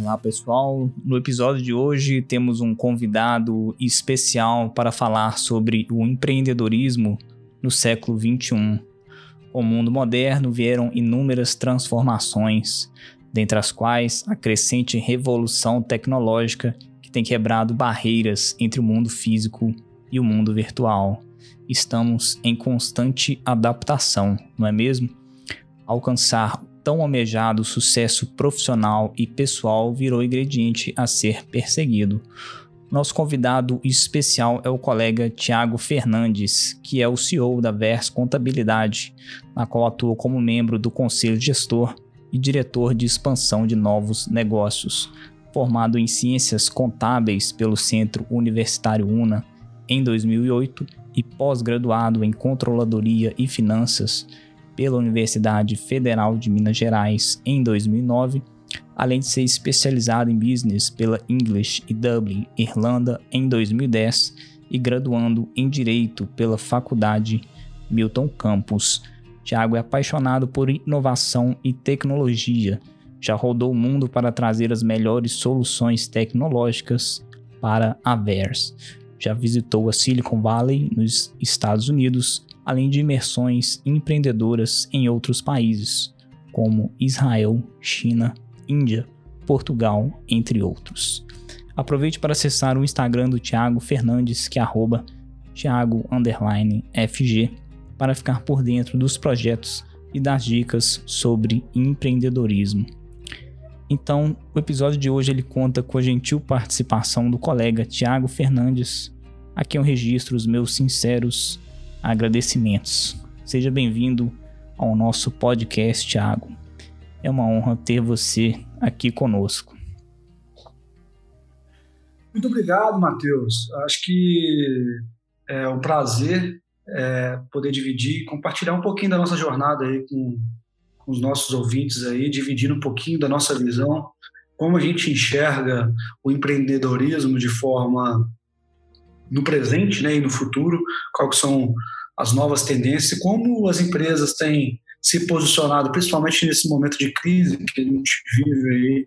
Olá pessoal, no episódio de hoje temos um convidado especial para falar sobre o empreendedorismo no século 21. Com o mundo moderno vieram inúmeras transformações, dentre as quais a crescente revolução tecnológica que tem quebrado barreiras entre o mundo físico e o mundo virtual. Estamos em constante adaptação, não é mesmo? Alcançar tão almejado sucesso profissional e pessoal virou ingrediente a ser perseguido. Nosso convidado especial é o colega Tiago Fernandes, que é o CEO da Vers Contabilidade, na qual atua como membro do conselho gestor e diretor de expansão de novos negócios. Formado em Ciências Contábeis pelo Centro Universitário UNA em 2008 e pós-graduado em Controladoria e Finanças pela Universidade Federal de Minas Gerais em 2009, além de ser especializado em business pela English e Dublin, Irlanda, em 2010 e graduando em Direito pela Faculdade Milton Campus. Tiago é apaixonado por inovação e tecnologia. Já rodou o mundo para trazer as melhores soluções tecnológicas para a VERS. Já visitou a Silicon Valley nos Estados Unidos além de imersões empreendedoras em outros países, como Israel, China, Índia, Portugal, entre outros. Aproveite para acessar o Instagram do Thiago Fernandes, que é arroba FG, para ficar por dentro dos projetos e das dicas sobre empreendedorismo. Então, o episódio de hoje ele conta com a gentil participação do colega Tiago Fernandes. Aqui eu registro os meus sinceros agradecimentos. Seja bem-vindo ao nosso podcast, Thiago. É uma honra ter você aqui conosco. Muito obrigado, Matheus. Acho que é um prazer é, poder dividir, compartilhar um pouquinho da nossa jornada aí com, com os nossos ouvintes aí, dividir um pouquinho da nossa visão, como a gente enxerga o empreendedorismo de forma no presente né, e no futuro, quais são as novas tendências e como as empresas têm se posicionado, principalmente nesse momento de crise que a gente vive aí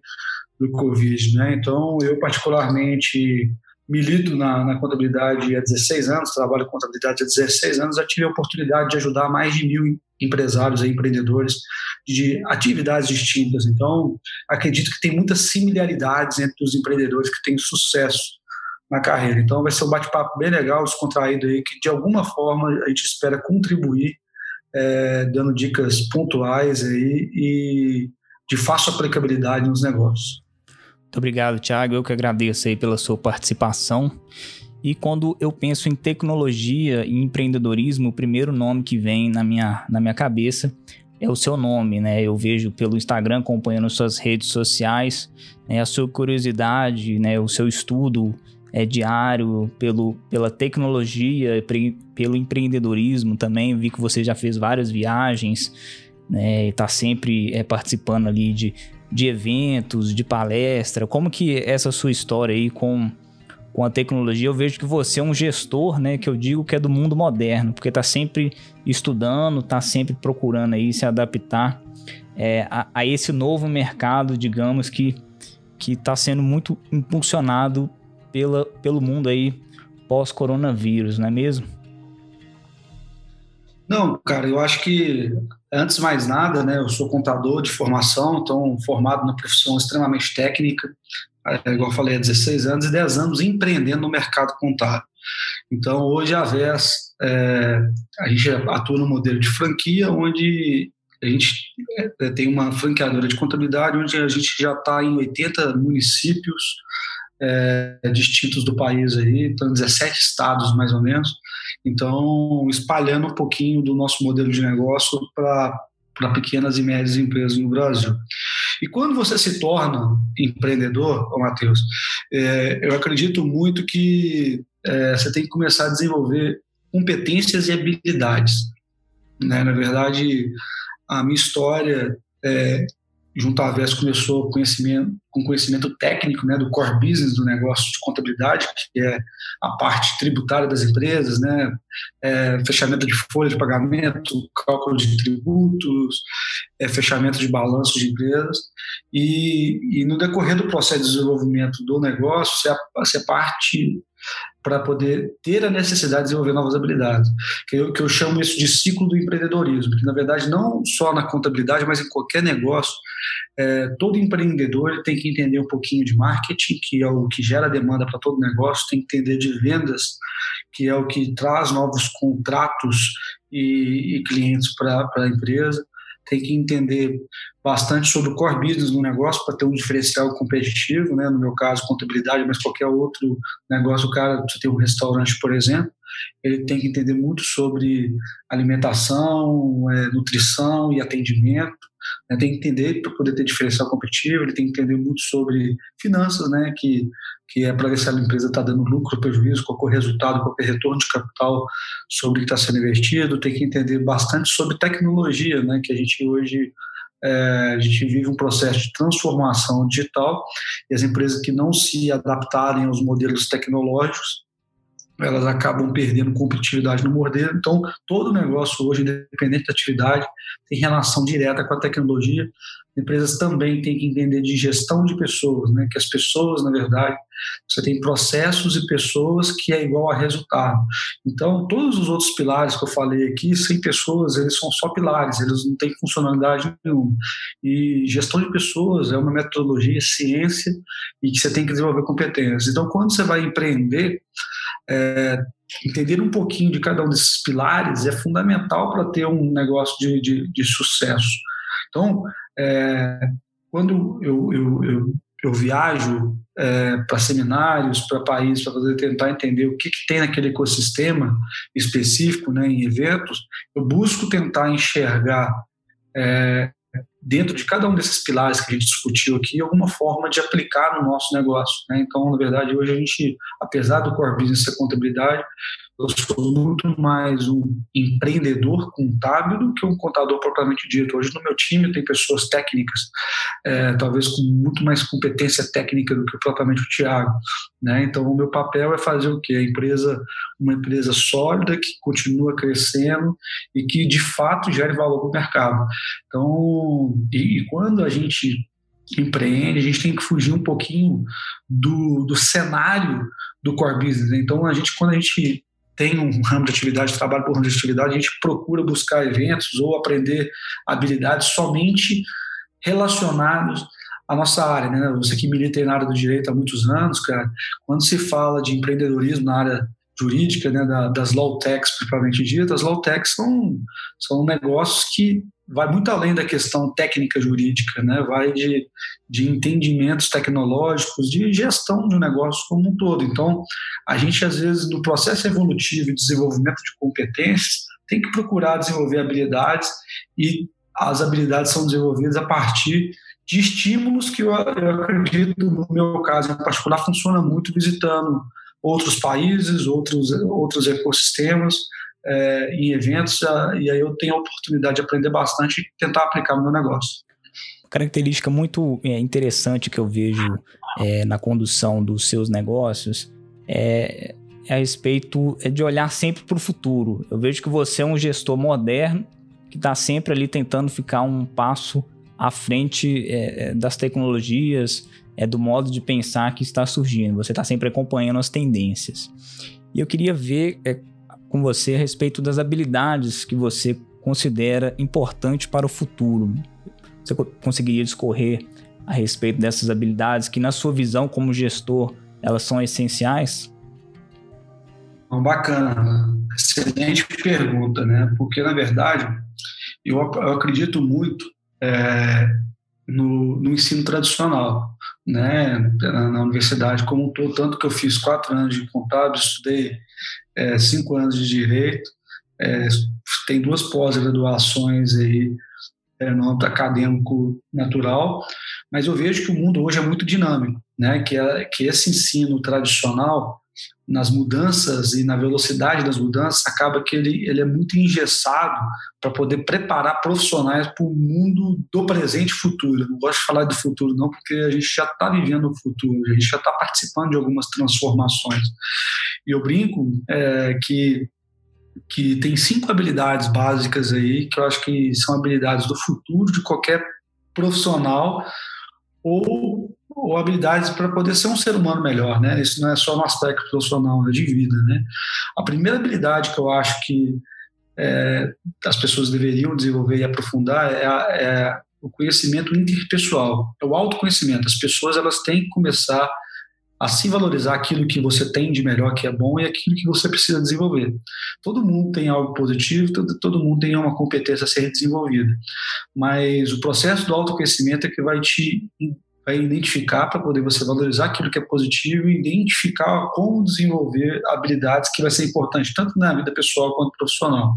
do Covid. Né? Então, eu particularmente milito na, na, contabilidade há 16 anos, trabalho com contabilidade há 16 anos, já tive a oportunidade de ajudar mais de mil empresários e empreendedores de atividades distintas. Então, acredito que tem muitas similaridades entre os empreendedores que têm sucesso na carreira. Então vai ser um bate-papo bem legal, descontraído aí, que de alguma forma a gente espera contribuir, é, dando dicas pontuais aí e de fácil aplicabilidade nos negócios. Muito obrigado, Thiago. Eu que agradeço aí pela sua participação. E quando eu penso em tecnologia e empreendedorismo, o primeiro nome que vem na minha, na minha cabeça é o seu nome, né? Eu vejo pelo Instagram, acompanhando suas redes sociais, né, a sua curiosidade, né, o seu estudo é, diário, pelo, pela tecnologia, pelo empreendedorismo também. Vi que você já fez várias viagens, né? Está sempre é, participando ali de, de eventos, de palestra. Como que essa sua história aí com, com a tecnologia? Eu vejo que você é um gestor, né? Que eu digo que é do mundo moderno, porque está sempre estudando, está sempre procurando aí se adaptar é, a, a esse novo mercado, digamos que que está sendo muito impulsionado pela, pelo mundo aí pós-coronavírus, não é mesmo? Não, cara, eu acho que antes de mais nada, né, eu sou contador de formação, então formado na profissão extremamente técnica, é, igual eu falei, há 16 anos e 10 anos empreendendo no mercado contábil. Então, hoje a VES, é, a gente atua no modelo de franquia, onde a gente é, tem uma franqueadora de contabilidade, onde a gente já está em 80 municípios, é, distintos do país aí, então 17 estados mais ou menos. Então, espalhando um pouquinho do nosso modelo de negócio para pequenas e médias empresas no Brasil. E quando você se torna empreendedor, Matheus, é, eu acredito muito que é, você tem que começar a desenvolver competências e habilidades. Né? Na verdade, a minha história é, junto à Vest começou conhecimento, com conhecimento técnico né, do core business do negócio de contabilidade, que é a parte tributária das empresas, né, é, fechamento de folha de pagamento, cálculo de tributos, é, fechamento de balanços de empresas. E, e no decorrer do processo de desenvolvimento do negócio, você, você parte para poder ter a necessidade de desenvolver novas habilidades. Que eu, que eu chamo isso de ciclo do empreendedorismo, que na verdade não só na contabilidade, mas em qualquer negócio, é, todo empreendedor tem que entender um pouquinho de marketing, que é o que gera demanda para todo negócio, tem que entender de vendas, que é o que traz novos contratos e, e clientes para a empresa, tem que entender bastante sobre o core business no negócio para ter um diferencial competitivo, né? No meu caso, contabilidade, mas qualquer outro negócio, o cara, você tem um restaurante, por exemplo, ele tem que entender muito sobre alimentação, é, nutrição e atendimento. Né? Tem que entender para poder ter diferencial competitivo, ele tem que entender muito sobre finanças, né? Que que é para ver se a empresa está dando lucro, prejuízo, qual o resultado, qual o retorno de capital sobre o que está sendo investido, tem que entender bastante sobre tecnologia, né, que a gente hoje é, a gente vive um processo de transformação digital e as empresas que não se adaptarem aos modelos tecnológicos elas acabam perdendo competitividade no modelo. Então, todo negócio hoje, independente da atividade, tem relação direta com a tecnologia empresas também têm que entender de gestão de pessoas, né? que as pessoas, na verdade, você tem processos e pessoas que é igual a resultado. Então, todos os outros pilares que eu falei aqui, sem pessoas, eles são só pilares, eles não têm funcionalidade nenhuma. E gestão de pessoas é uma metodologia, ciência, e que você tem que desenvolver competências. Então, quando você vai empreender, é, entender um pouquinho de cada um desses pilares é fundamental para ter um negócio de, de, de sucesso. Então, é, quando eu, eu, eu, eu viajo é, para seminários, para países, para tentar entender o que, que, tem naquele ecossistema específico, né, em eventos, eu busco tentar enxergar é, dentro de cada um desses pilares que a gente discutiu aqui, alguma forma de aplicar no nosso negócio. Né? Então, na verdade, hoje a gente, apesar do core business ser contabilidade, eu sou muito mais um empreendedor contábil do que um contador propriamente dito. Hoje no meu time tem pessoas técnicas, é, talvez com muito mais competência técnica do que propriamente o Tiago. Né? Então o meu papel é fazer o quê? A empresa, uma empresa sólida que continua crescendo e que de fato gere valor para o mercado. Então, e, e quando a gente empreende, a gente tem que fugir um pouquinho do, do cenário do core business. Então, a gente, quando a gente tem um ramo de atividade, trabalho por ramo de atividade, a gente procura buscar eventos ou aprender habilidades somente relacionados à nossa área, né? Você que milita na área do direito há muitos anos, cara, quando se fala de empreendedorismo na área jurídica, né, das law techs propriamente ditas, as law techs são, são negócios que vai muito além da questão técnica jurídica, né? vai de, de entendimentos tecnológicos, de gestão de um negócio como um todo. Então, a gente, às vezes, no processo evolutivo e desenvolvimento de competências, tem que procurar desenvolver habilidades e as habilidades são desenvolvidas a partir de estímulos que eu, acredito, no meu caso em particular, funciona muito visitando outros países, outros, outros ecossistemas, é, em eventos, e aí eu tenho a oportunidade de aprender bastante e tentar aplicar no meu negócio. Característica muito é, interessante que eu vejo é, na condução dos seus negócios é, é a respeito é de olhar sempre para o futuro. Eu vejo que você é um gestor moderno que está sempre ali tentando ficar um passo à frente é, das tecnologias, é do modo de pensar que está surgindo. Você está sempre acompanhando as tendências. E eu queria ver é, com você a respeito das habilidades que você considera importante para o futuro. Você conseguiria discorrer a respeito dessas habilidades que, na sua visão como gestor, elas são essenciais? Bacana, excelente pergunta, né? Porque, na verdade, eu, acredito muito é, no, no, ensino tradicional, né? Na, na, universidade como um todo, tanto que eu fiz quatro anos de contábil, estudei é, cinco anos de direito, é, tem duas pós-graduações aí é, no âmbito acadêmico natural, mas eu vejo que o mundo hoje é muito dinâmico, né? Que, é, que esse ensino tradicional nas mudanças e na velocidade das mudanças, acaba que ele, ele é muito engessado para poder preparar profissionais para o mundo do presente e futuro. Não gosto de falar de futuro, não, porque a gente já está vivendo o futuro, a gente já está participando de algumas transformações. E eu brinco é, que que tem cinco habilidades básicas aí que eu acho que são habilidades do futuro de qualquer profissional ou, ou habilidades para poder ser um ser humano melhor, né? Isso não é só no aspecto profissional, é de vida, né? A primeira habilidade que eu acho que é, as pessoas deveriam desenvolver e aprofundar é, é o conhecimento interpessoal, é o autoconhecimento. As pessoas elas têm que começar a se valorizar aquilo que você tem de melhor, que é bom, e aquilo que você precisa desenvolver. Todo mundo tem algo positivo, todo, todo mundo tem uma competência a ser desenvolvida. Mas o processo do autoconhecimento é que vai te vai identificar para poder você valorizar aquilo que é positivo e identificar como desenvolver habilidades que vai ser importante tanto na vida pessoal quanto profissional.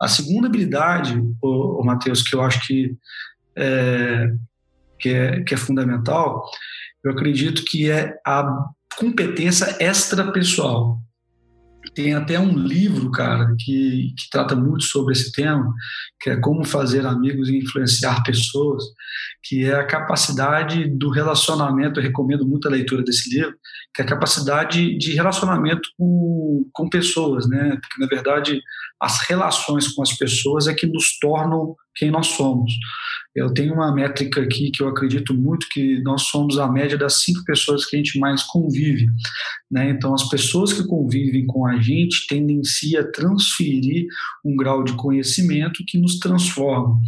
A segunda habilidade, o, Matheus, que eu acho que é, que é, que é fundamental, eu acredito que é a competência extrapessoal. Tem até um livro, cara, que, que trata muito sobre esse tema, que é Como Fazer Amigos e Influenciar Pessoas, que é a capacidade do relacionamento. Eu recomendo muito a leitura desse livro, que é a capacidade de relacionamento com, com pessoas, né? Porque, na verdade, as relações com as pessoas é que nos tornam quem nós somos. Eu tenho uma métrica aqui que eu acredito muito que nós somos a média das cinco pessoas que a gente mais convive. Né? Então, as pessoas que convivem com a gente tendem se a transferir um grau de conhecimento que nos transforma.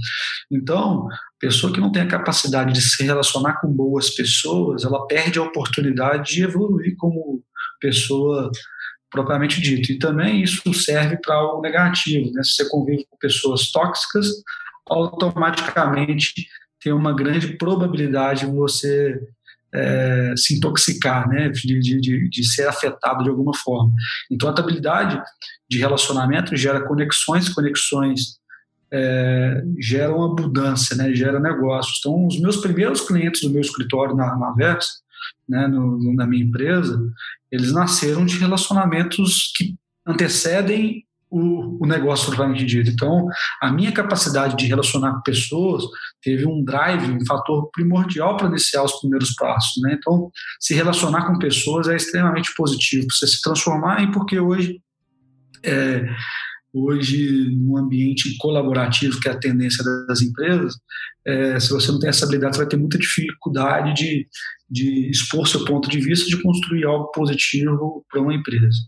Então, pessoa que não tem a capacidade de se relacionar com boas pessoas, ela perde a oportunidade de evoluir como pessoa propriamente dito. E também isso serve para algo negativo. Né? Se você convive com pessoas tóxicas, automaticamente tem uma grande probabilidade de você é, se intoxicar, né? De, de, de, ser afetado de alguma forma. Então, a habilidade de relacionamento gera conexões, conexões é, geram abundância, né? gera negócios. Então, os meus primeiros clientes do meu escritório na, na Vex, né, no, na minha empresa, eles nasceram de relacionamentos que antecedem o, o negócio propriamente dito. Então, a minha capacidade de relacionar com pessoas teve um drive, um fator primordial para iniciar os primeiros passos. Né? Então, se relacionar com pessoas é extremamente positivo. Você se transformar em porque hoje é, hoje num ambiente colaborativo que é a tendência das empresas, é, se você não tem essa habilidade, você vai ter muita dificuldade de, de expor seu ponto de vista, de construir algo positivo para uma empresa.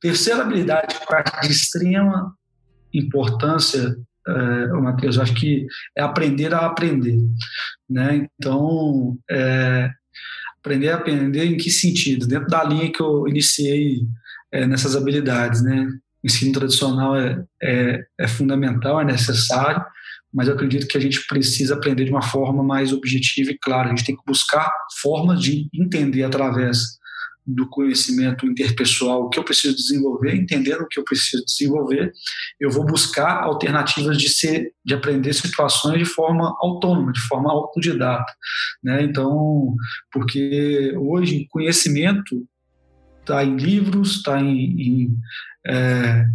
Terceira habilidade de extrema importância, é, Matheus, acho que é aprender a aprender. Né? Então, é, aprender a aprender em que sentido? Dentro da linha que eu iniciei é, nessas habilidades, né? O ensino tradicional é, é, é fundamental, é necessário, mas eu acredito que a gente precisa aprender de uma forma mais objetiva e clara. A gente tem que buscar formas de entender através do conhecimento interpessoal o que eu preciso desenvolver, entendendo o que eu preciso desenvolver, eu vou buscar alternativas de ser, de aprender situações de forma autônoma, de forma autodidata, né? Então, porque hoje conhecimento está em livros, está em, em, é,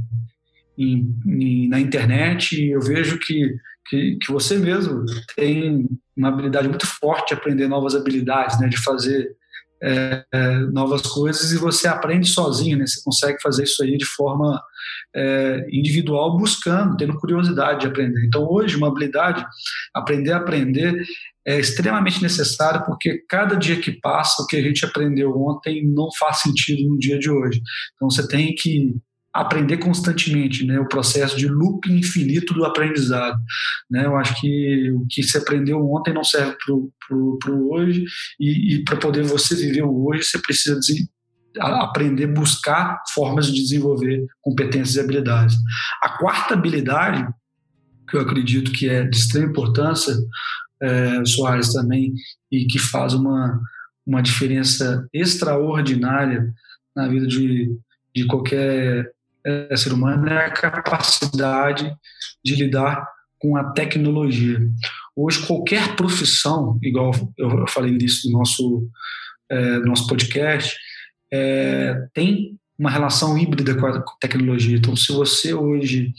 em, em, na internet, eu vejo que que, que você mesmo tem uma habilidade muito forte de aprender novas habilidades, né, de fazer é, é, novas coisas e você aprende sozinho, né? Você consegue fazer isso aí de forma é, individual, buscando, tendo curiosidade de aprender. Então, hoje, uma habilidade, aprender a aprender, é extremamente necessário porque cada dia que passa, o que a gente aprendeu ontem não faz sentido no dia de hoje. Então, você tem que aprender constantemente, né? O processo de loop infinito do aprendizado, né? Eu acho que o que se aprendeu ontem não serve para o hoje e, e para poder você viver o hoje, você precisa aprender, buscar formas de desenvolver competências e habilidades. A quarta habilidade, que eu acredito que é de extrema importância, é, Soares também, e que faz uma, uma diferença extraordinária na vida de, de qualquer é, ser humano é a capacidade de lidar com a tecnologia. Hoje, qualquer profissão, igual eu falei no nosso, é, no nosso podcast, é, tem uma relação híbrida com a tecnologia. Então, se você hoje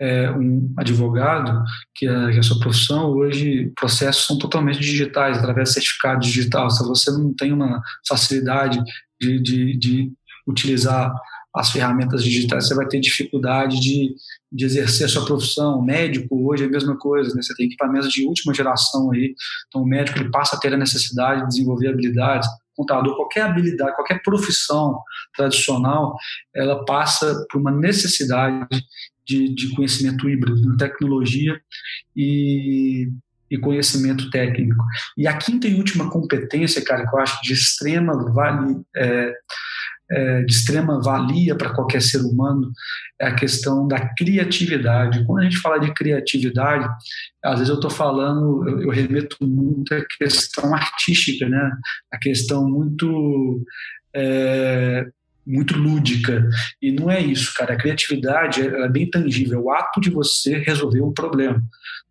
é um advogado, que é, é a sua profissão, hoje processos são totalmente digitais, através de certificado digital. Se você não tem uma facilidade de, de, de utilizar as ferramentas digitais, você vai ter dificuldade de, de exercer a sua profissão. O médico hoje é a mesma coisa, né? você tem equipamentos de última geração aí, então o médico ele passa a ter a necessidade de desenvolver habilidades. Contador, qualquer habilidade, qualquer profissão tradicional, ela passa por uma necessidade de, de conhecimento híbrido, de tecnologia e, e conhecimento técnico. E a quinta e última competência, cara, que eu acho de extrema vale, é, é, de extrema valia para qualquer ser humano é a questão da criatividade. Quando a gente fala de criatividade, às vezes eu estou falando, eu, eu, remeto muito à questão artística, né? A questão muito é, muito lúdica. E não é isso, cara. A criatividade é bem tangível, é o ato de você resolver um problema.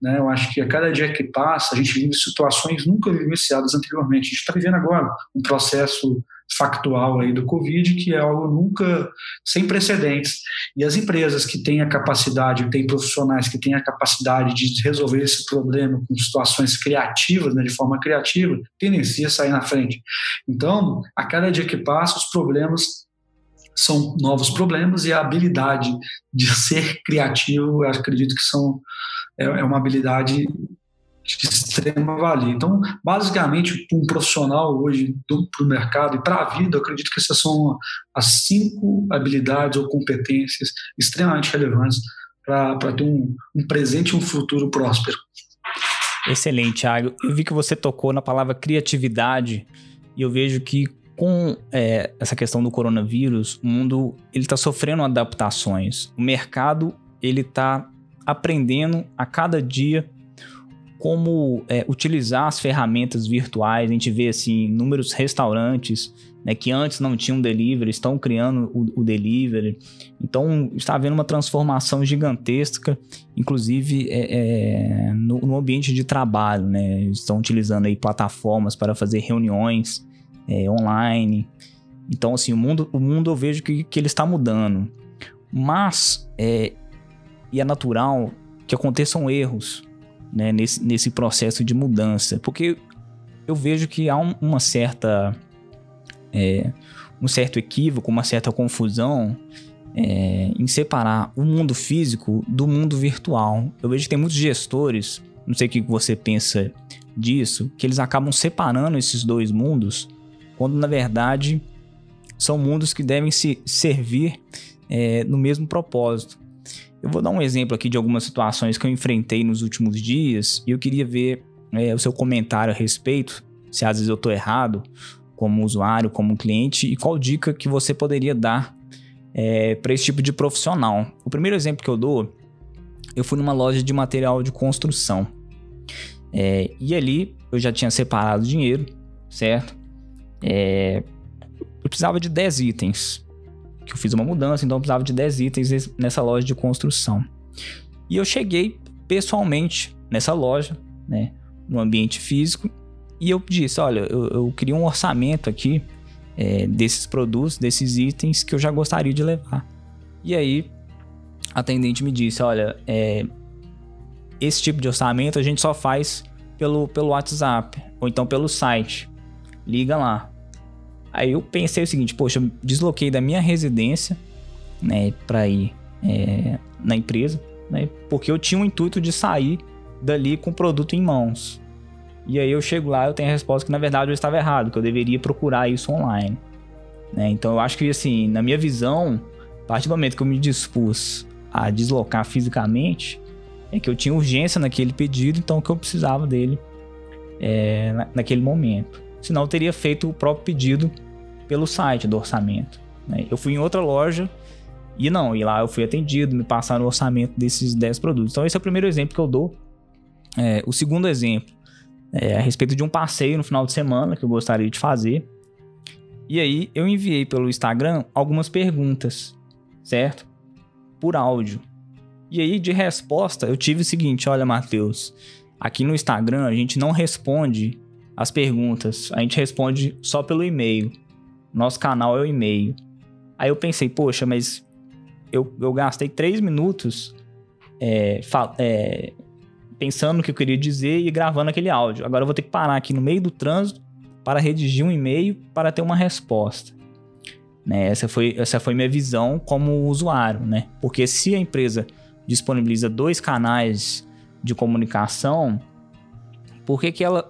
Né? Eu acho que a cada dia que passa, a gente vive situações nunca vivenciadas anteriormente. A gente está vivendo agora um processo factual aí do Covid, que é algo nunca sem precedentes. E as empresas que têm a capacidade, têm profissionais que têm a capacidade de resolver esse problema com situações criativas, né, de forma criativa, tendencia a sair na frente. Então, a cada dia que passa, os problemas são novos problemas e a habilidade de ser criativo, eu acredito que são é, é uma habilidade de extrema valia. Então, basicamente, um profissional hoje para o mercado e para a vida, eu acredito que essas são as cinco habilidades ou competências extremamente relevantes para ter um, um presente e um futuro próspero. Excelente, Thiago. Eu vi que você tocou na palavra criatividade e eu vejo que com é, essa questão do coronavírus, o mundo ele está sofrendo adaptações. O mercado ele está aprendendo a cada dia como é, utilizar as ferramentas virtuais. A gente vê assim inúmeros restaurantes né, que antes não tinham delivery, estão criando o, o, delivery. Então está havendo uma transformação gigantesca, inclusive é, é, no, no, ambiente de trabalho. Né? Estão utilizando aí plataformas para fazer reuniões é, online. Então, assim, o mundo, o mundo eu vejo que, que ele está mudando. Mas, é, e é natural que aconteçam erros né, nesse, nesse processo de mudança. Porque eu vejo que há um, uma certa. É, um certo equívoco, uma certa confusão é, em separar o mundo físico do mundo virtual. Eu vejo que tem muitos gestores, não sei o que você pensa disso, que eles acabam separando esses dois mundos quando na verdade são mundos que devem se servir é, no mesmo propósito. Eu vou dar um exemplo aqui de algumas situações que eu enfrentei nos últimos dias e eu queria ver é, o seu comentário a respeito, se às vezes eu estou errado, como usuário, como cliente, e qual dica que você poderia dar é, para esse tipo de profissional. O primeiro exemplo que eu dou, eu fui numa loja de material de construção. É, e ali eu já tinha separado dinheiro, certo? É, eu precisava de 10 itens. Que eu fiz uma mudança, então eu precisava de 10 itens nessa loja de construção. E eu cheguei pessoalmente nessa loja, né, no ambiente físico, e eu disse: Olha, eu, eu queria um orçamento aqui é, desses produtos, desses itens que eu já gostaria de levar. E aí, a atendente me disse: Olha, é, esse tipo de orçamento a gente só faz pelo, pelo WhatsApp ou então pelo site. Liga lá. Aí eu pensei o seguinte, poxa, eu desloquei da minha residência, né, para ir é, na empresa, né, porque eu tinha o intuito de sair dali com o produto em mãos. E aí eu chego lá, eu tenho a resposta que na verdade eu estava errado, que eu deveria procurar isso online. Né? Então eu acho que assim, na minha visão, a partir do momento que eu me dispus a deslocar fisicamente, é que eu tinha urgência naquele pedido, então que eu precisava dele é, naquele momento. Senão teria feito o próprio pedido pelo site do orçamento. Né? Eu fui em outra loja e não, e lá eu fui atendido, me passaram o orçamento desses 10 produtos. Então esse é o primeiro exemplo que eu dou. É, o segundo exemplo é a respeito de um passeio no final de semana que eu gostaria de fazer. E aí eu enviei pelo Instagram algumas perguntas, certo? Por áudio. E aí de resposta eu tive o seguinte, olha Matheus, aqui no Instagram a gente não responde as perguntas. A gente responde só pelo e-mail. Nosso canal é o e-mail. Aí eu pensei, poxa, mas eu, eu gastei três minutos é, é, pensando no que eu queria dizer e gravando aquele áudio. Agora eu vou ter que parar aqui no meio do trânsito para redigir um e-mail para ter uma resposta. Né? Essa, foi, essa foi minha visão como usuário, né? Porque se a empresa disponibiliza dois canais de comunicação, por que, que ela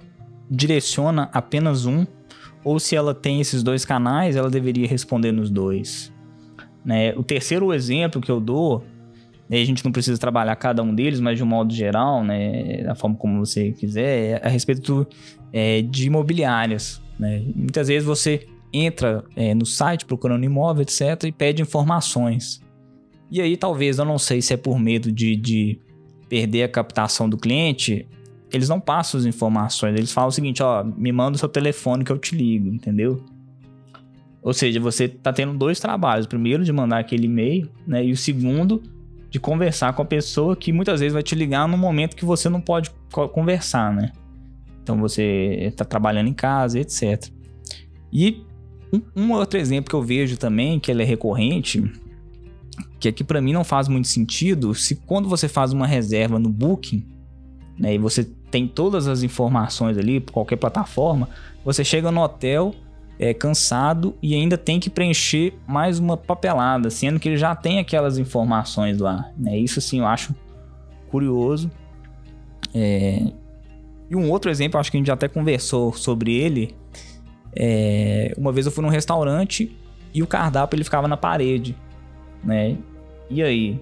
direciona apenas um? Ou se ela tem esses dois canais, ela deveria responder nos dois. Né? O terceiro exemplo que eu dou, a gente não precisa trabalhar cada um deles, mas de um modo geral, né, da forma como você quiser, é a respeito é, de imobiliárias. Né? Muitas vezes você entra é, no site procurando imóvel, etc., e pede informações. E aí, talvez, eu não sei se é por medo de, de perder a captação do cliente, eles não passam as informações. Eles falam o seguinte: ó, me manda o seu telefone que eu te ligo, entendeu? Ou seja, você tá tendo dois trabalhos. O primeiro de mandar aquele e-mail, né? E o segundo de conversar com a pessoa que muitas vezes vai te ligar no momento que você não pode conversar, né? Então você está trabalhando em casa, etc. E um, um, outro exemplo que eu vejo também, que ele é recorrente, que aqui para mim não faz muito sentido, se quando você faz uma reserva no Booking, né, e você tem todas as informações ali, por qualquer plataforma, você chega no hotel é, cansado e ainda tem que preencher mais uma papelada, sendo que ele já tem aquelas informações lá. Né? Isso assim eu acho curioso. É... E um outro exemplo, acho que a gente já até conversou sobre ele. É... Uma vez eu fui num restaurante e o cardápio ele ficava na parede, né? E aí,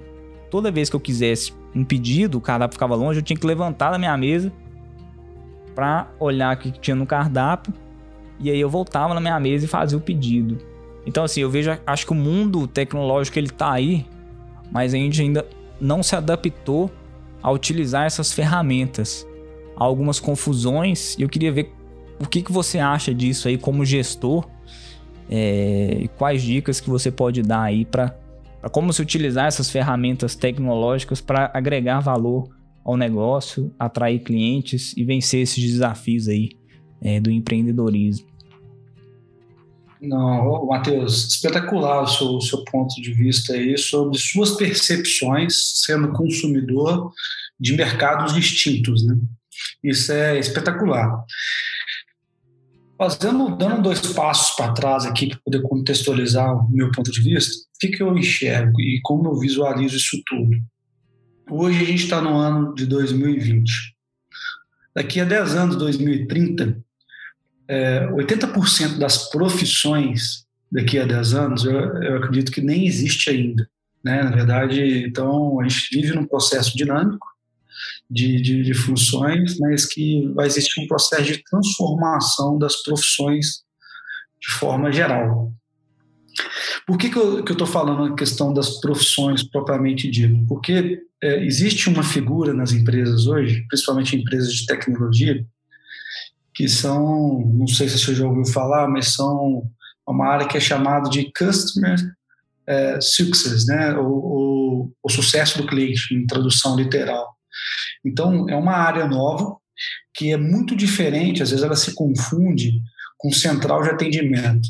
toda vez que eu quisesse um pedido, o cardápio ficava longe, eu tinha que levantar da minha mesa para olhar o que tinha no cardápio e aí eu voltava na minha mesa e fazia o pedido. Então assim, eu vejo, acho que o mundo tecnológico ele tá aí, mas a gente ainda não se adaptou a utilizar essas ferramentas. Há algumas confusões e eu queria ver o que, que você acha disso aí como gestor é, e quais dicas que você pode dar aí para como se utilizar essas ferramentas tecnológicas para agregar valor ao negócio, atrair clientes e vencer esses desafios aí é, do empreendedorismo. Não, Matheus, espetacular o seu, o seu ponto de vista aí sobre suas percepções sendo consumidor de mercados distintos, né? Isso é espetacular. Fazendo, dando dois passos para trás aqui para poder contextualizar o meu ponto de vista, o que, que eu enxergo e como eu visualizo isso tudo? Hoje a gente está no ano de 2020. Daqui a 10 anos, 2030, é, 80% das profissões daqui a 10 anos, eu, eu, acredito que nem existe ainda. Né? Na verdade, então, a gente vive num processo dinâmico de, de, de funções, mas que vai existir um processo de transformação das profissões de forma geral. Por que, que eu estou falando a questão das profissões propriamente dito? Porque é, existe uma figura nas empresas hoje, principalmente empresas de tecnologia, que são, não sei se você já ouviu falar, mas são uma área que é chamada de Customer é, Success, né? O, o, o, sucesso do cliente, em tradução literal. Então, é uma área nova que é muito diferente, às vezes ela se confunde com central de atendimento,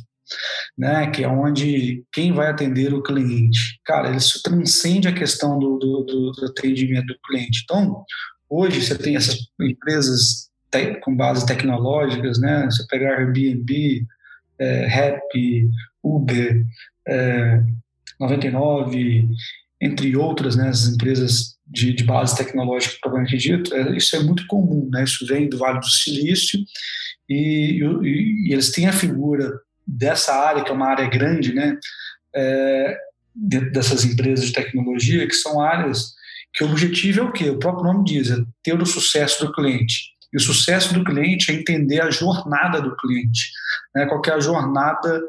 né? Que é onde quem vai atender o cliente. Cara, isso transcende a questão do, do, do atendimento do cliente. Então, hoje você tem essas empresas com bases tecnológicas, né? Você pegar Airbnb, é, Rap, Uber, é, 99, entre outras, né? As empresas de, de base tecnológica, propriamente dito, é, isso é muito comum, né? Isso vem do Vale do Silício e, e, e, eles têm a figura dessa área, que é uma área grande, né? É, dessas empresas de tecnologia, que são áreas que o objetivo é o quê? O próprio nome diz, é ter o sucesso do cliente. E o sucesso do cliente é entender a jornada do cliente. Né? Qual é a jornada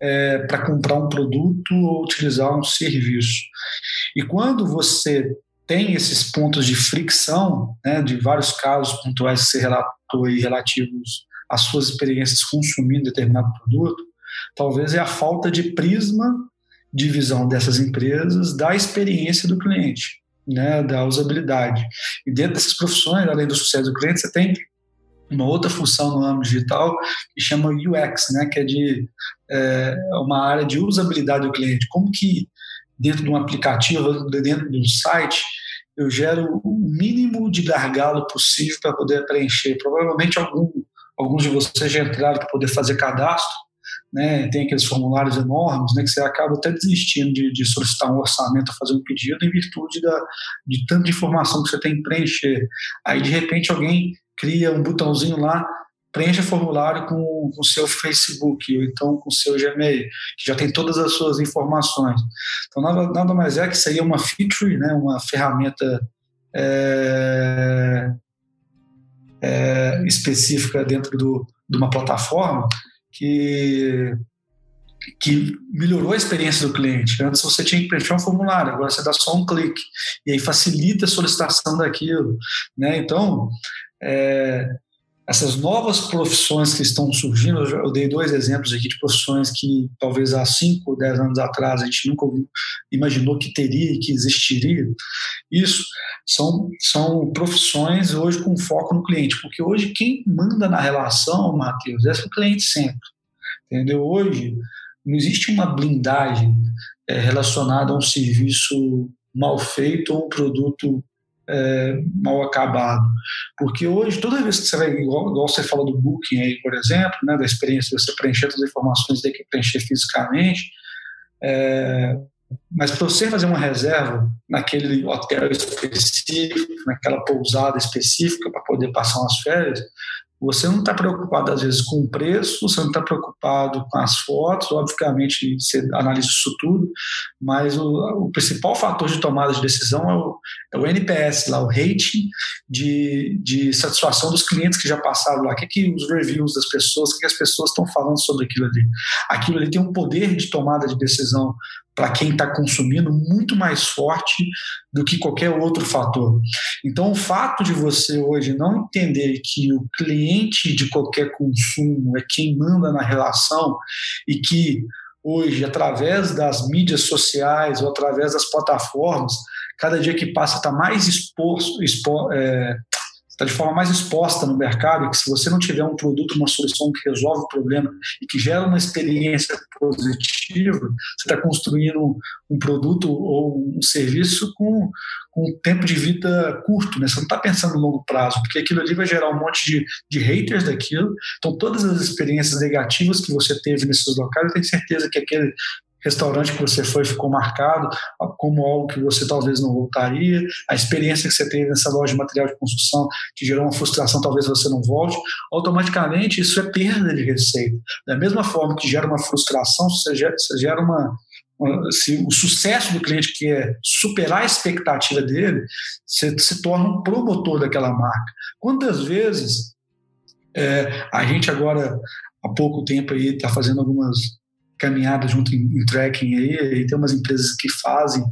é, para comprar um produto ou utilizar um serviço. E quando você tem esses pontos de fricção, né, de vários casos pontuais que você relatou aí relativos às suas experiências consumindo determinado produto, talvez é a falta de prisma de visão dessas empresas da experiência do cliente né, da usabilidade. E dentro dessas profissões, além do sucesso do cliente, você tem uma outra função no âmbito digital que chama UX, né, que é de é, uma área de usabilidade do cliente. Como que dentro de um aplicativo, dentro de um site, eu gero o mínimo de gargalo possível para poder preencher. Provavelmente algum, alguns de vocês já entraram para poder fazer cadastro, né? tem aqueles formulários enormes, né? que você acaba até desistindo de, de solicitar um orçamento, fazer um pedido em virtude da, de tanta informação que você tem que preencher. Aí, de repente, alguém cria um botãozinho lá, preencha formulário com o seu Facebook ou então com o seu Gmail, que já tem todas as suas informações. Então, nada, nada mais é que isso aí é uma feature, né, uma ferramenta é, é, específica dentro do, de uma plataforma que que melhorou a experiência do cliente. Antes você tinha que preencher um formulário, agora você dá só um clique e aí facilita a solicitação daquilo, né? Então, é, essas novas profissões que estão surgindo, eu dei dois exemplos aqui de profissões que talvez há 5 ou 10 anos atrás a gente nunca imaginou que teria e que existiria. Isso são, são profissões hoje com foco no cliente, porque hoje quem manda na relação, Matheus, é o cliente sempre. Entendeu? Hoje não existe uma blindagem é, relacionada a um serviço mal feito ou um produto é, mal acabado. Porque hoje, toda vez que você vai, igual, igual, você fala do Booking aí, por exemplo, né, da experiência de você preencher todas as informações, tem que preencher fisicamente, é, mas para você fazer uma reserva naquele hotel específico, naquela pousada específica para poder passar umas férias, você não está preocupado, às vezes, com o preço, você não está preocupado com as fotos, obviamente você analisa isso tudo, mas o, o principal fator de tomada de decisão é o, é o, NPS, lá, o rating de, de satisfação dos clientes que já passaram lá. O que, é que os reviews das pessoas, o que, é que as pessoas estão falando sobre aquilo ali. Aquilo ali tem um poder de tomada de decisão para quem está consumindo muito mais forte do que qualquer outro fator. Então, o fato de você hoje não entender que o cliente de qualquer consumo é quem manda na relação e que hoje, através das mídias sociais ou através das plataformas, cada dia que passa está mais exposto, expo, é, está de forma mais exposta no mercado, que se você não tiver um produto, uma solução que resolve o problema e que gera uma experiência positiva, você está construindo um produto ou um serviço com, com um tempo de vida curto, né? Você não está pensando no longo prazo, porque aquilo ali vai gerar um monte de, de haters daquilo. Então, todas as experiências negativas que você teve nesses locais, eu tenho certeza que aquele restaurante que você foi ficou marcado como algo que você talvez não voltaria, a experiência que você teve nessa loja de material de construção que gerou uma frustração, talvez você não volte, automaticamente isso é perda de receita. Da mesma forma que gera uma frustração, você gera, você gera uma, se o sucesso do cliente que é superar a expectativa dele, você se torna um promotor daquela marca. Quantas vezes é, a gente agora há pouco tempo aí está fazendo algumas caminhada junto em, em tracking aí, e tem umas empresas que fazem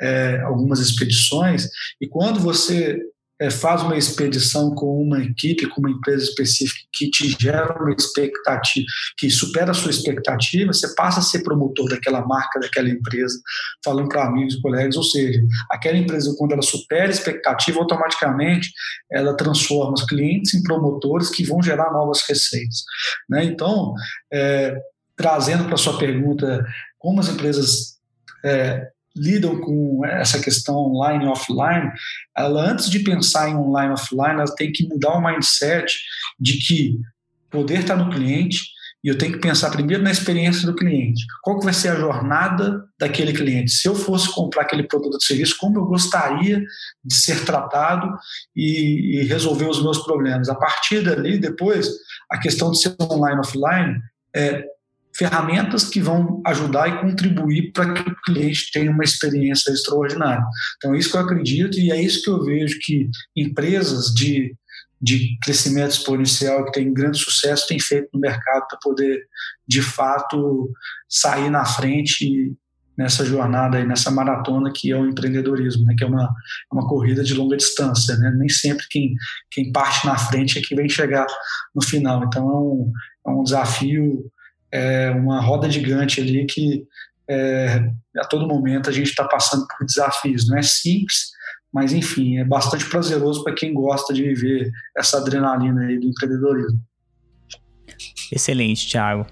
é, algumas expedições, e quando você é, faz uma expedição com uma equipe, com uma empresa específica que te gera uma expectativa, que supera a sua expectativa, você passa a ser promotor daquela marca, daquela empresa, falando para amigos e colegas, ou seja, aquela empresa, quando ela supera a expectativa, automaticamente ela transforma os clientes em promotores que vão gerar novas receitas. Né? Então, é, trazendo para sua pergunta como as empresas é, lidam com essa questão online e offline, ela antes de pensar em online e offline, ela tem que mudar o mindset de que poder está no cliente e eu tenho que pensar primeiro na experiência do cliente. Qual que vai ser a jornada daquele cliente? Se eu fosse comprar aquele produto ou serviço, como eu gostaria de ser tratado e, e resolver os meus problemas? A partir dali, depois, a questão de ser online e offline é ferramentas que vão ajudar e contribuir para que o cliente tenha uma experiência extraordinária. Então, é isso que eu acredito e é isso que eu vejo que empresas de, de crescimento exponencial que têm grande sucesso têm feito no mercado para poder, de fato, sair na frente nessa jornada aí, nessa maratona que é o empreendedorismo, né? que é uma, uma corrida de longa distância. Né? Nem sempre quem, quem parte na frente é que vem chegar no final. Então, é um, é um desafio é uma roda gigante ali que é, a todo momento a gente está passando por desafios. Não é simples, mas enfim, é bastante prazeroso para quem gosta de viver essa adrenalina aí do empreendedorismo. Excelente, Thiago.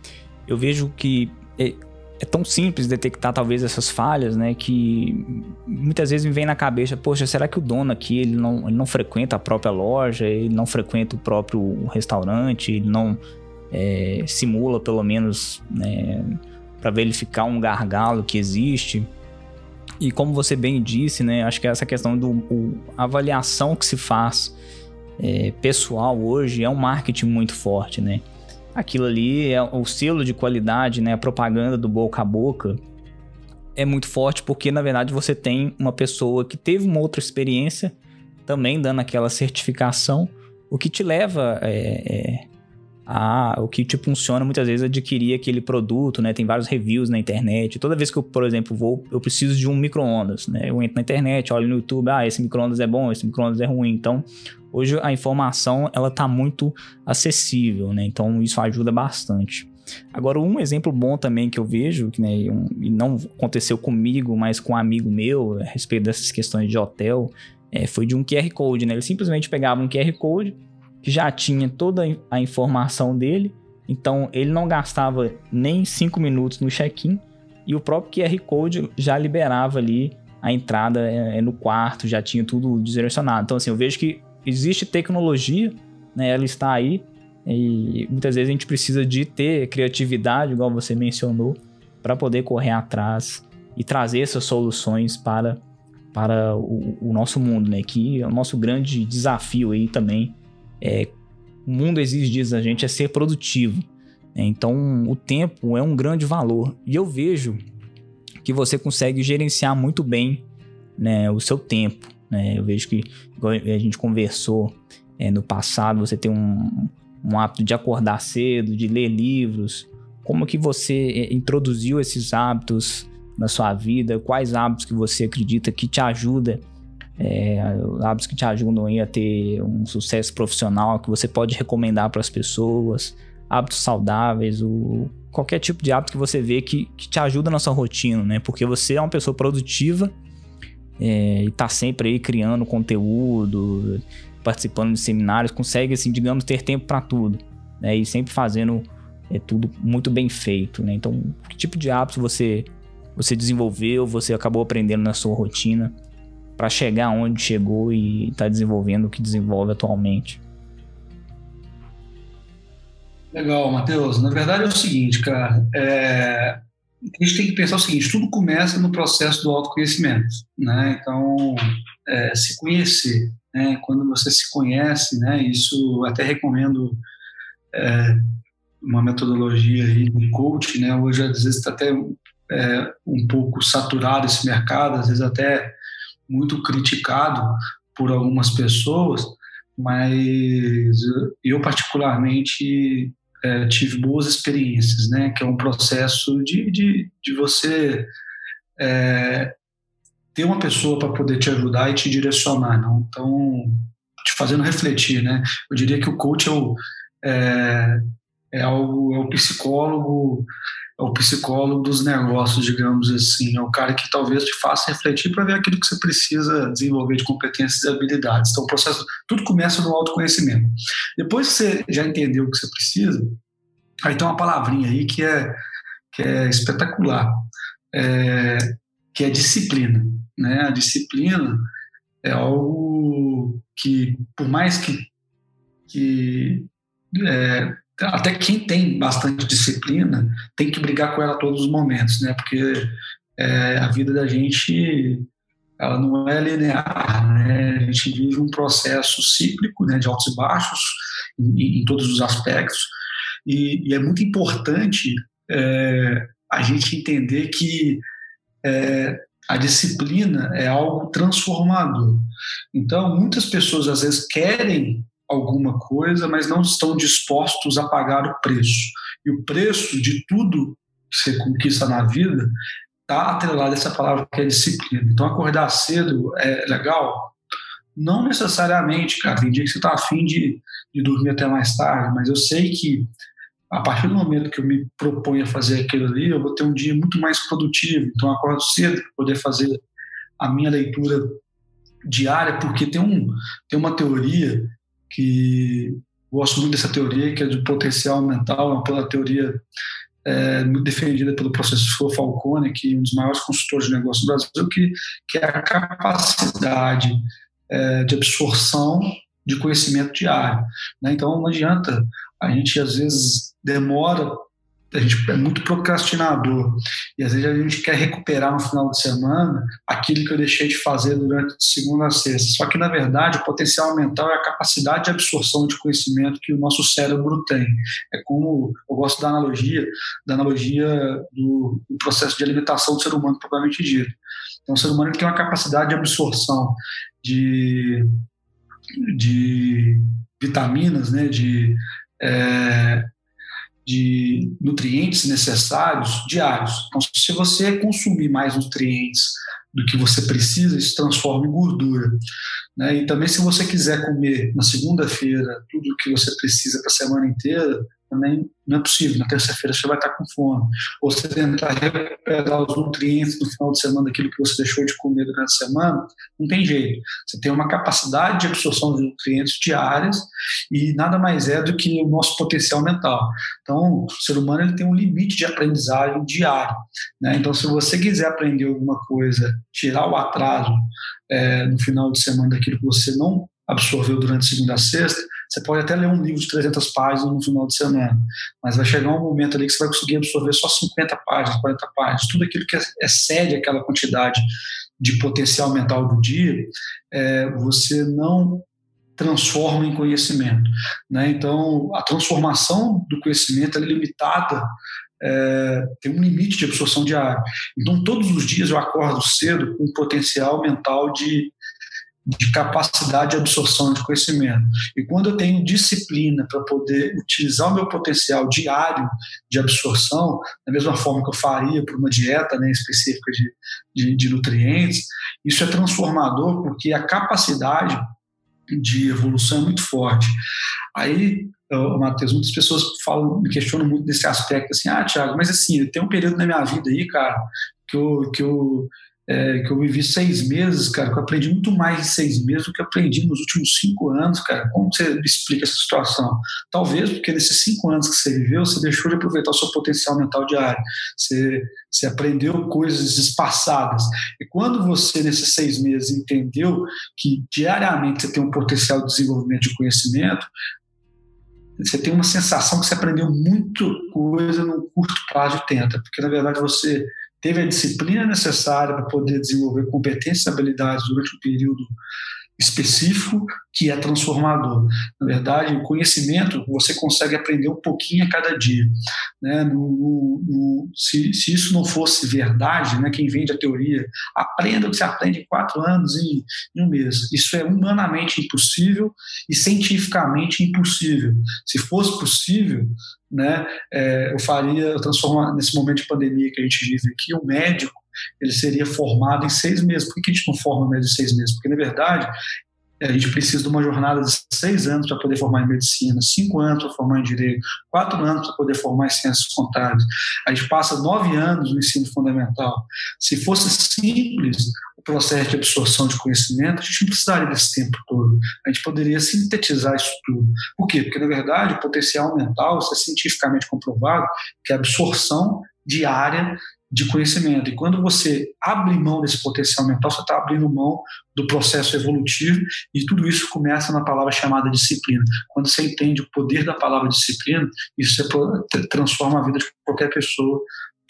Eu vejo que é, é, tão simples detectar talvez essas falhas, né? Que muitas vezes me vem na cabeça, poxa, será que o dono aqui ele não, ele não frequenta a própria loja, ele não frequenta o próprio restaurante, ele não é, simula pelo menos né, para verificar um gargalo que existe. E como você bem disse, né? Acho que essa questão do avaliação que se faz é, pessoal hoje é um marketing muito forte, né? aquilo ali é o selo de qualidade, né? A propaganda do boca a boca é muito forte porque na verdade você tem uma pessoa que teve uma outra experiência também dando aquela certificação, o que te leva é, é, a o que te funciona muitas vezes adquirir aquele produto, né? Tem vários reviews na internet. Toda vez que eu, por exemplo, vou, eu preciso de um micro-ondas, né? Eu entro na internet, olho no YouTube, ah, esse micro-ondas é bom, esse micro-ondas é ruim. Então, hoje a informação ela tá muito acessível, né? Então, isso ajuda bastante. Agora, um exemplo bom também que eu vejo, que né, um, e não aconteceu comigo, mas com um amigo meu, a respeito dessas questões de hotel, é, foi de um QR Code, né? Ele simplesmente pegava um QR Code, que já tinha toda a informação dele, então ele não gastava nem 5 minutos no check-in e o próprio QR Code já liberava ali a entrada é, é, no quarto, já tinha tudo direcionado. Então, assim, eu vejo que existe tecnologia, né, ela está aí, e muitas vezes a gente precisa de ter criatividade, igual você mencionou, para poder correr atrás e trazer essas soluções para, para o, o, nosso mundo, né? Que é o nosso grande desafio aí também é, o mundo exige disso da gente é ser produtivo. Né? Então, o tempo é um grande valor. E eu vejo que você consegue gerenciar muito bem né, o seu tempo. Né? Eu vejo que, a gente conversou é, no passado, você tem um, um hábito de acordar cedo, de ler livros. Como que você é, introduziu esses hábitos na sua vida? Quais hábitos que você acredita que te ajuda é, hábitos que te ajudam a ter um sucesso profissional que você pode recomendar para as pessoas, hábitos saudáveis, o, qualquer tipo de hábito que você vê que, que te ajuda na sua rotina, né? Porque você é uma pessoa produtiva é, e está sempre aí criando conteúdo, participando de seminários, consegue, assim, digamos, ter tempo para tudo, né? E sempre fazendo é, tudo muito bem feito, né? Então, que tipo de hábitos você você desenvolveu, você acabou aprendendo na sua rotina? Para chegar onde chegou e está desenvolvendo o que desenvolve atualmente. Legal, Matheus. Na verdade é o seguinte, cara. É... A gente tem que pensar o seguinte: tudo começa no processo do autoconhecimento, né? Então, é, se conhecer, né? Quando você se conhece, né? Isso até recomendo é, uma metodologia aí de coach, né? Hoje às vezes está até é, um pouco saturado esse mercado, às vezes até muito criticado por algumas pessoas, mas eu particularmente é, tive boas experiências, né? Que é um processo de, de, de você é, ter uma pessoa para poder te ajudar e te direcionar, não? Então, te fazendo refletir, né? Eu diria que o coach é o, é, é, o, é o psicólogo é o psicólogo dos negócios, digamos assim. É o cara que talvez te faça refletir para ver aquilo que você precisa desenvolver de competências e habilidades. Então, o processo, tudo começa no autoconhecimento. Depois que você já entendeu o que você precisa, aí tem uma palavrinha aí que é, que é espetacular, é, que é disciplina. Né? A disciplina é algo que, por mais que, que é, até quem tem bastante disciplina tem que brigar com ela a todos os momentos, né? Porque é, a vida da gente ela não é linear, né? A gente vive um processo cíclico, né? De altos e baixos em, em todos os aspectos e, e é muito importante é, a gente entender que é, a disciplina é algo transformador. Então, muitas pessoas às vezes querem alguma coisa, mas não estão dispostos a pagar o preço. E o preço de tudo que você conquista na vida está atrelado a essa palavra que é disciplina. Então, acordar cedo é legal? Não necessariamente, cara. Tem dia que você está afim de, de dormir até mais tarde, mas eu sei que a partir do momento que eu me proponho a fazer aquilo ali, eu vou ter um dia muito mais produtivo. Então, acordo cedo para poder fazer a minha leitura diária, porque tem, um, tem uma teoria que gosto muito dessa teoria, que é do potencial mental, é uma teoria é, muito defendida pelo professor Falcone, que é um dos maiores consultores de negócio do Brasil, que, que é a capacidade é, de absorção de conhecimento diário. Né? Então, não adianta a gente, às vezes, demora a gente é muito procrastinador e às vezes a gente quer recuperar no final de semana aquilo que eu deixei de fazer durante segunda a sexta. Só que na verdade o potencial mental é a capacidade de absorção de conhecimento que o nosso cérebro tem. É como eu gosto da analogia, da analogia do, do processo de alimentação do ser humano propriamente dito. Então o ser humano tem uma capacidade de absorção de de vitaminas, né, de é, de nutrientes necessários diários. Então, se você consumir mais nutrientes do que você precisa, isso transforma em gordura. Né? E também, se você quiser comer na segunda-feira tudo o que você precisa para a semana inteira, também não é possível. Na terça-feira você vai estar com fome. Ou você tentar recuperar os nutrientes no final de semana daquilo que você deixou de comer durante a semana, não tem jeito. Você tem uma capacidade de absorção de nutrientes diárias e nada mais é do que o nosso potencial mental. Então, o ser humano ele tem um limite de aprendizagem diário. Né? Então, se você quiser aprender alguma coisa, tirar o atraso é, no final de semana daquilo que você não absorveu durante segunda a sexta, você pode até ler um livro de 300 páginas no final de semana, mas vai chegar um momento ali que você vai conseguir absorver só 50 páginas, 40 páginas, tudo aquilo que excede aquela quantidade de potencial mental do dia, é, você não transforma em conhecimento. Né? Então, a transformação do conhecimento é limitada é, tem um limite de absorção diária. Então, todos os dias eu acordo cedo com um potencial mental de de capacidade de absorção de conhecimento. E quando eu tenho disciplina para poder utilizar o meu potencial diário de absorção, da mesma forma que eu faria para uma dieta né, específica de, de, de nutrientes, isso é transformador porque a capacidade de evolução é muito forte. Aí, Matheus, muitas pessoas falam, me questionam muito desse aspecto, assim, ah, Thiago, mas assim, tem um período na minha vida aí, cara, que eu, que eu é, que eu vivi seis meses, cara, que eu aprendi muito mais em seis meses do que aprendi nos últimos cinco anos, cara. Como você explica essa situação? Talvez porque nesses cinco anos que você viveu, você deixou de aproveitar o seu potencial mental diário. Você, você aprendeu coisas espaçadas. E quando você, nesses seis meses, entendeu que diariamente você tem um potencial de desenvolvimento de conhecimento, você tem uma sensação que você aprendeu muito coisa num curto prazo de tempo, porque na verdade você teve a disciplina necessária para poder desenvolver competências e habilidades durante um período específico que é transformador. Na verdade, o conhecimento você consegue aprender um pouquinho a cada dia. Né? No, no, se, se, isso não fosse verdade, né? quem vende a teoria, aprenda o que você aprende em quatro anos em, em um mês. Isso é humanamente impossível e cientificamente impossível. Se fosse possível, né, é, eu faria, eu transformar nesse momento de pandemia que a gente vive aqui, um médico ele seria formado em seis meses. Por que a gente não forma em média de seis meses? Porque, na verdade, a gente precisa de uma jornada de seis anos para poder formar em medicina, cinco anos para formar em direito, quatro anos para poder formar em ciências contábeis. A gente passa nove anos no ensino fundamental. Se fosse simples o processo de absorção de conhecimento, a gente não precisaria desse tempo todo. A gente poderia sintetizar isso tudo. Por quê? Porque, na verdade, o potencial mental, isso é cientificamente comprovado, que a absorção diária de conhecimento. E quando você abre mão desse potencial mental, você está abrindo mão do processo evolutivo e tudo isso começa na palavra chamada disciplina. Quando você entende o poder da palavra disciplina, isso transforma a vida de qualquer pessoa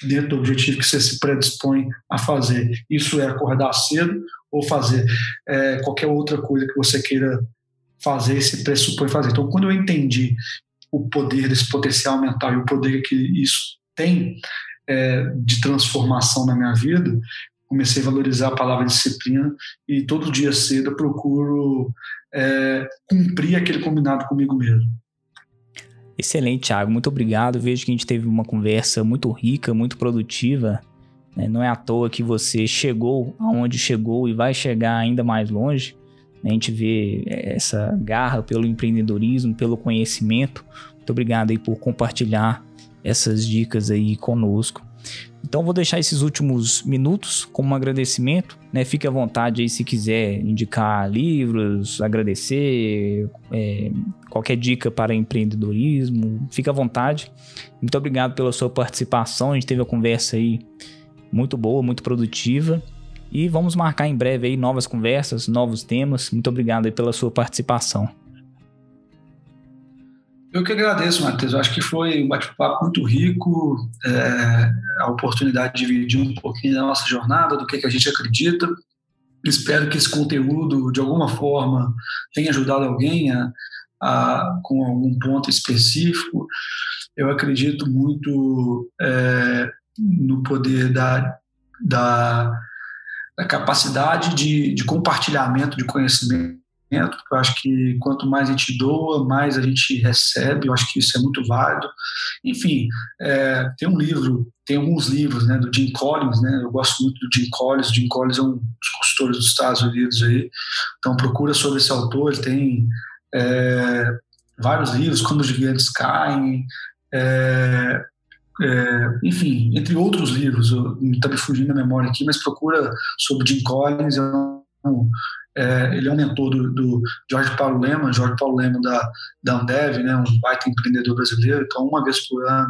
dentro do objetivo que você se predispõe a fazer. Isso é acordar cedo ou fazer é, qualquer outra coisa que você queira fazer se pressupõe fazer. Então, quando eu entendi o poder desse potencial mental e o poder que isso tem, é, de transformação na minha vida, comecei a valorizar a palavra disciplina e todo dia cedo eu procuro é, cumprir aquele combinado comigo mesmo. Excelente, Thiago. Muito obrigado. Vejo que a gente teve uma conversa muito rica, muito produtiva. Né? Não é à toa que você chegou aonde chegou e vai chegar ainda mais longe. A gente vê essa garra pelo empreendedorismo, pelo conhecimento, Muito obrigado aí por compartilhar essas dicas aí conosco. Então vou deixar esses últimos minutos como um agradecimento, né? Fique à vontade aí se quiser indicar livros, agradecer, é, qualquer dica para empreendedorismo, fique à vontade. Muito obrigado pela sua participação, a gente teve uma conversa aí muito boa, muito produtiva. E vamos marcar em breve aí novas conversas, novos temas. Muito obrigado aí pela sua participação. Eu que agradeço, Matheus. Eu acho que foi um bate-papo muito rico, é, a oportunidade de dividir um pouquinho da nossa jornada, do que, que a gente acredita. Espero que esse conteúdo, de alguma forma, tenha ajudado alguém a, a com algum ponto específico. Eu acredito muito é, no poder da, da, da capacidade de, de compartilhamento de conhecimento eu acho que quanto mais a gente doa, mais a gente recebe. Eu acho que isso é muito válido. Enfim, é, tem um livro, tem alguns livros, né, do Jim Collins, né? Eu gosto muito do Jim Collins. O Jim Collins é um dos consultores dos Estados Unidos aí. Então procura sobre esse autor. Ele tem é, vários livros, como os gigantes caem. É, é, enfim, entre outros livros, está me fugindo da memória aqui, mas procura sobre Jim Collins, é um, é, ele é um mentor do, do Jorge Paulo Lema, Jorge Paulo Lema da, da né, um baita empreendedor brasileiro. Então, uma vez por ano,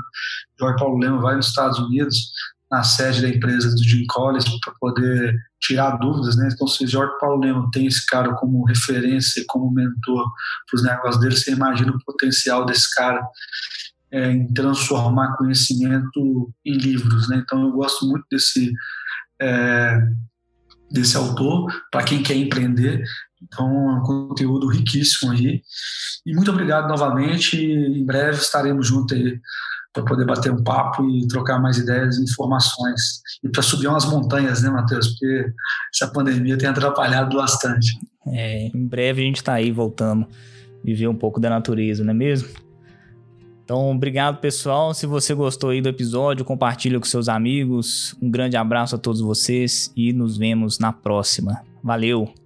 Jorge Paulo Lema vai nos Estados Unidos, na sede da empresa do Jim Collins, para poder tirar dúvidas. Né? Então, se Jorge Paulo Lema tem esse cara como referência, como mentor para os negócios dele, você imagina o potencial desse cara é, em transformar conhecimento em livros. Né? Então, eu gosto muito desse. É, desse autor, para quem quer empreender. Então, é um conteúdo riquíssimo aí. E muito obrigado novamente. Em breve estaremos juntos aí para poder bater um papo e trocar mais ideias e informações. E para subir umas montanhas, né, Matheus? Porque essa pandemia tem atrapalhado bastante. É, em breve a gente está aí voltando, viver um pouco da natureza, não é mesmo? Então, obrigado pessoal. Se você gostou aí do episódio, compartilha com seus amigos. Um grande abraço a todos vocês e nos vemos na próxima. Valeu!